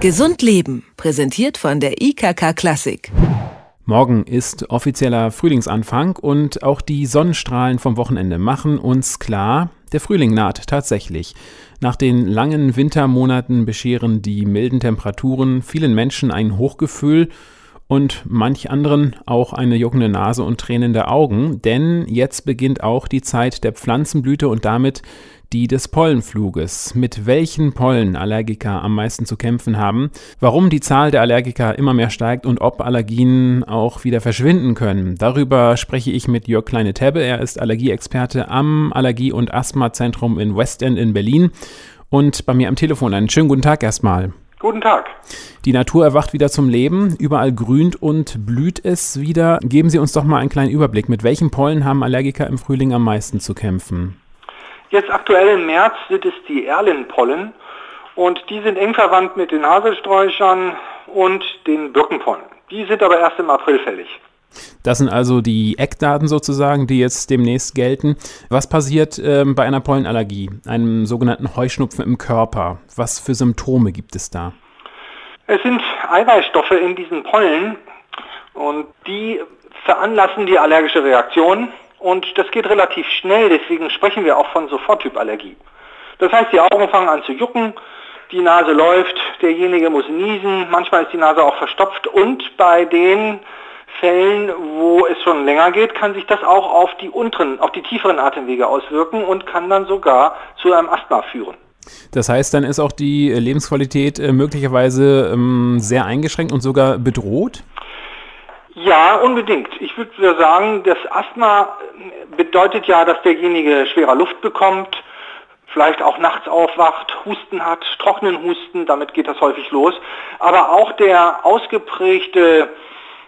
Gesund Leben, präsentiert von der IKK Klassik. Morgen ist offizieller Frühlingsanfang und auch die Sonnenstrahlen vom Wochenende machen uns klar, der Frühling naht tatsächlich. Nach den langen Wintermonaten bescheren die milden Temperaturen vielen Menschen ein Hochgefühl und manch anderen auch eine juckende Nase und tränende Augen, denn jetzt beginnt auch die Zeit der Pflanzenblüte und damit die des Pollenfluges. Mit welchen Pollen Allergiker am meisten zu kämpfen haben, warum die Zahl der Allergiker immer mehr steigt und ob Allergien auch wieder verschwinden können. Darüber spreche ich mit Jörg Kleine-Tebbe. Er ist Allergieexperte am Allergie- und Asthmazentrum in Westend in Berlin. Und bei mir am Telefon einen schönen guten Tag erstmal. Guten Tag. Die Natur erwacht wieder zum Leben. Überall grünt und blüht es wieder. Geben Sie uns doch mal einen kleinen Überblick. Mit welchen Pollen haben Allergiker im Frühling am meisten zu kämpfen? Jetzt aktuell im März sind es die Erlenpollen und die sind eng verwandt mit den Haselsträuchern und den Birkenpollen. Die sind aber erst im April fällig. Das sind also die Eckdaten sozusagen, die jetzt demnächst gelten. Was passiert ähm, bei einer Pollenallergie, einem sogenannten Heuschnupfen im Körper? Was für Symptome gibt es da? Es sind Eiweißstoffe in diesen Pollen und die veranlassen die allergische Reaktion und das geht relativ schnell, deswegen sprechen wir auch von Soforttypallergie. Das heißt, die Augen fangen an zu jucken, die Nase läuft, derjenige muss niesen, manchmal ist die Nase auch verstopft und bei den Fällen, wo es schon länger geht, kann sich das auch auf die unteren, auf die tieferen Atemwege auswirken und kann dann sogar zu einem Asthma führen. Das heißt, dann ist auch die Lebensqualität äh, möglicherweise ähm, sehr eingeschränkt und sogar bedroht? Ja, unbedingt. Ich würde sagen, das Asthma bedeutet ja, dass derjenige schwerer Luft bekommt, vielleicht auch nachts aufwacht, Husten hat, trockenen Husten, damit geht das häufig los. Aber auch der ausgeprägte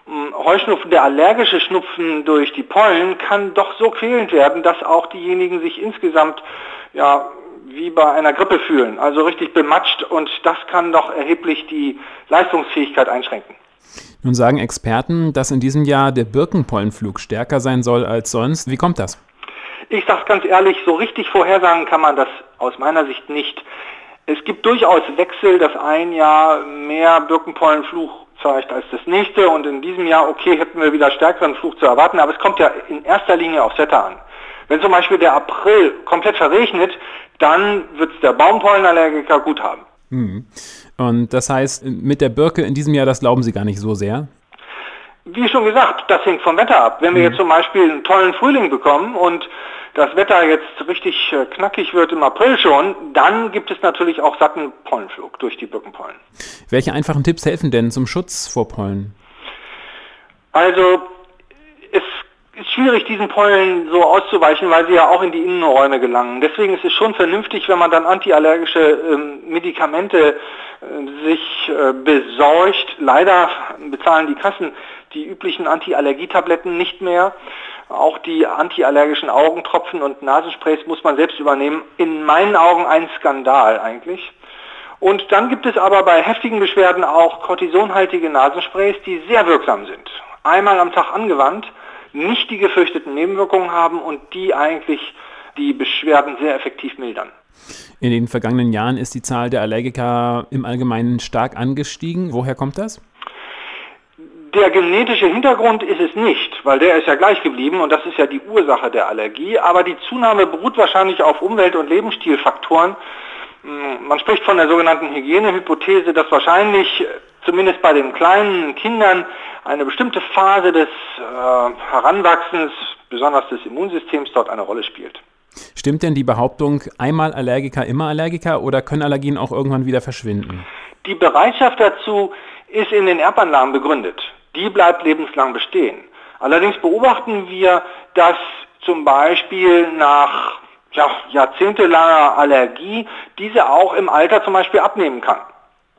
hm, Heuschnupfen, der allergische Schnupfen durch die Pollen kann doch so quälend werden, dass auch diejenigen sich insgesamt ja, wie bei einer Grippe fühlen, also richtig bematscht und das kann doch erheblich die Leistungsfähigkeit einschränken. Nun sagen Experten, dass in diesem Jahr der Birkenpollenflug stärker sein soll als sonst. Wie kommt das? Ich sage ganz ehrlich, so richtig vorhersagen kann man das aus meiner Sicht nicht. Es gibt durchaus Wechsel, dass ein Jahr mehr Birkenpollenflug zeigt als das nächste und in diesem Jahr, okay, hätten wir wieder stärkeren Flug zu erwarten, aber es kommt ja in erster Linie aufs Wetter an. Wenn zum Beispiel der April komplett verregnet, dann wird es der Baumpollenallergiker gut haben. Mhm. Und das heißt, mit der Birke in diesem Jahr, das glauben Sie gar nicht so sehr? Wie schon gesagt, das hängt vom Wetter ab. Wenn wir mhm. jetzt zum Beispiel einen tollen Frühling bekommen und das Wetter jetzt richtig äh, knackig wird im April schon, dann gibt es natürlich auch satten Pollenflug durch die Birkenpollen. Welche einfachen Tipps helfen denn zum Schutz vor Pollen? Also ist schwierig, diesen Pollen so auszuweichen, weil sie ja auch in die Innenräume gelangen. Deswegen ist es schon vernünftig, wenn man dann antiallergische ähm, Medikamente äh, sich äh, besorgt. Leider bezahlen die Kassen die üblichen Antiallergietabletten nicht mehr. Auch die antiallergischen Augentropfen und Nasensprays muss man selbst übernehmen. In meinen Augen ein Skandal eigentlich. Und dann gibt es aber bei heftigen Beschwerden auch kortisonhaltige Nasensprays, die sehr wirksam sind. Einmal am Tag angewandt, nicht die gefürchteten Nebenwirkungen haben und die eigentlich die Beschwerden sehr effektiv mildern. In den vergangenen Jahren ist die Zahl der Allergiker im Allgemeinen stark angestiegen. Woher kommt das? Der genetische Hintergrund ist es nicht, weil der ist ja gleich geblieben und das ist ja die Ursache der Allergie. Aber die Zunahme beruht wahrscheinlich auf Umwelt- und Lebensstilfaktoren. Hm, man spricht von der sogenannten Hygienehypothese, dass wahrscheinlich zumindest bei den kleinen Kindern eine bestimmte Phase des äh, Heranwachsens, besonders des Immunsystems, dort eine Rolle spielt. Stimmt denn die Behauptung, einmal Allergiker, immer Allergiker oder können Allergien auch irgendwann wieder verschwinden? Die Bereitschaft dazu ist in den Erbanlagen begründet die bleibt lebenslang bestehen. Allerdings beobachten wir, dass zum Beispiel nach ja, jahrzehntelanger Allergie diese auch im Alter zum Beispiel abnehmen kann.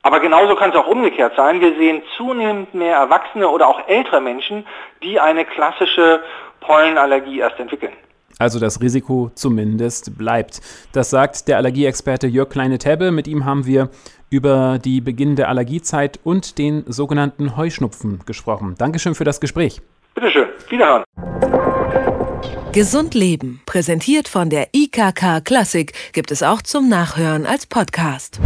Aber genauso kann es auch umgekehrt sein. Wir sehen zunehmend mehr Erwachsene oder auch ältere Menschen, die eine klassische Pollenallergie erst entwickeln. Also das Risiko zumindest bleibt. Das sagt der Allergieexperte Jörg Kleine-Tebbe. Mit ihm haben wir über die Beginn der Allergiezeit und den sogenannten Heuschnupfen gesprochen. Dankeschön für das Gespräch. Bitteschön. Wiederhören. Gesund Leben, präsentiert von der IKK Klassik, gibt es auch zum Nachhören als Podcast.